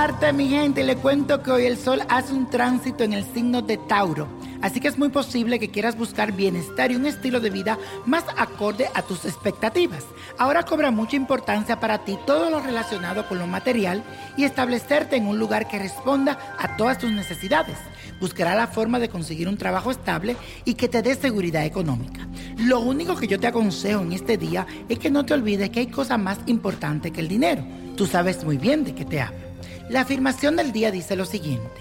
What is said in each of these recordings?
Martes, mi gente. Le cuento que hoy el sol hace un tránsito en el signo de Tauro. Así que es muy posible que quieras buscar bienestar y un estilo de vida más acorde a tus expectativas. Ahora cobra mucha importancia para ti todo lo relacionado con lo material y establecerte en un lugar que responda a todas tus necesidades. Buscará la forma de conseguir un trabajo estable y que te dé seguridad económica. Lo único que yo te aconsejo en este día es que no te olvides que hay cosas más importantes que el dinero. Tú sabes muy bien de qué te hablo. La afirmación del día dice lo siguiente.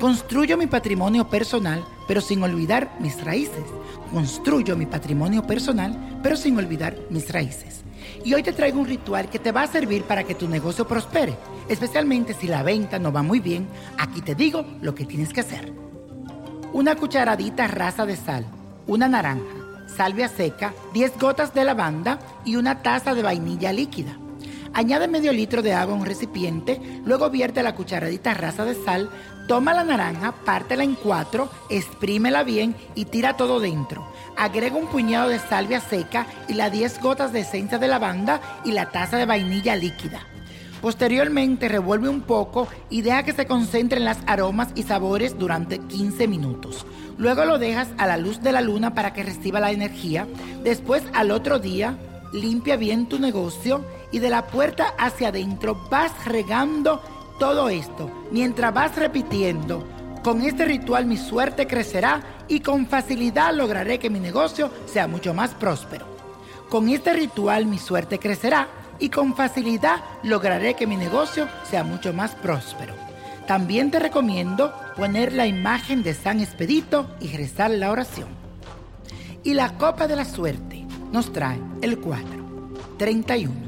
Construyo mi patrimonio personal, pero sin olvidar mis raíces. Construyo mi patrimonio personal, pero sin olvidar mis raíces. Y hoy te traigo un ritual que te va a servir para que tu negocio prospere, especialmente si la venta no va muy bien. Aquí te digo lo que tienes que hacer. Una cucharadita rasa de sal, una naranja, salvia seca, 10 gotas de lavanda y una taza de vainilla líquida. Añade medio litro de agua a un recipiente, luego vierte la cucharadita rasa de sal, toma la naranja, pártela en cuatro, exprímela bien y tira todo dentro. Agrega un puñado de salvia seca y las 10 gotas de esencia de lavanda y la taza de vainilla líquida. Posteriormente revuelve un poco y deja que se concentren las aromas y sabores durante 15 minutos. Luego lo dejas a la luz de la luna para que reciba la energía. Después al otro día limpia bien tu negocio y de la puerta hacia adentro vas regando todo esto mientras vas repitiendo. Con este ritual mi suerte crecerá y con facilidad lograré que mi negocio sea mucho más próspero. Con este ritual mi suerte crecerá y con facilidad lograré que mi negocio sea mucho más próspero. También te recomiendo poner la imagen de San Expedito y rezar la oración. Y la copa de la suerte nos trae el 4, 31,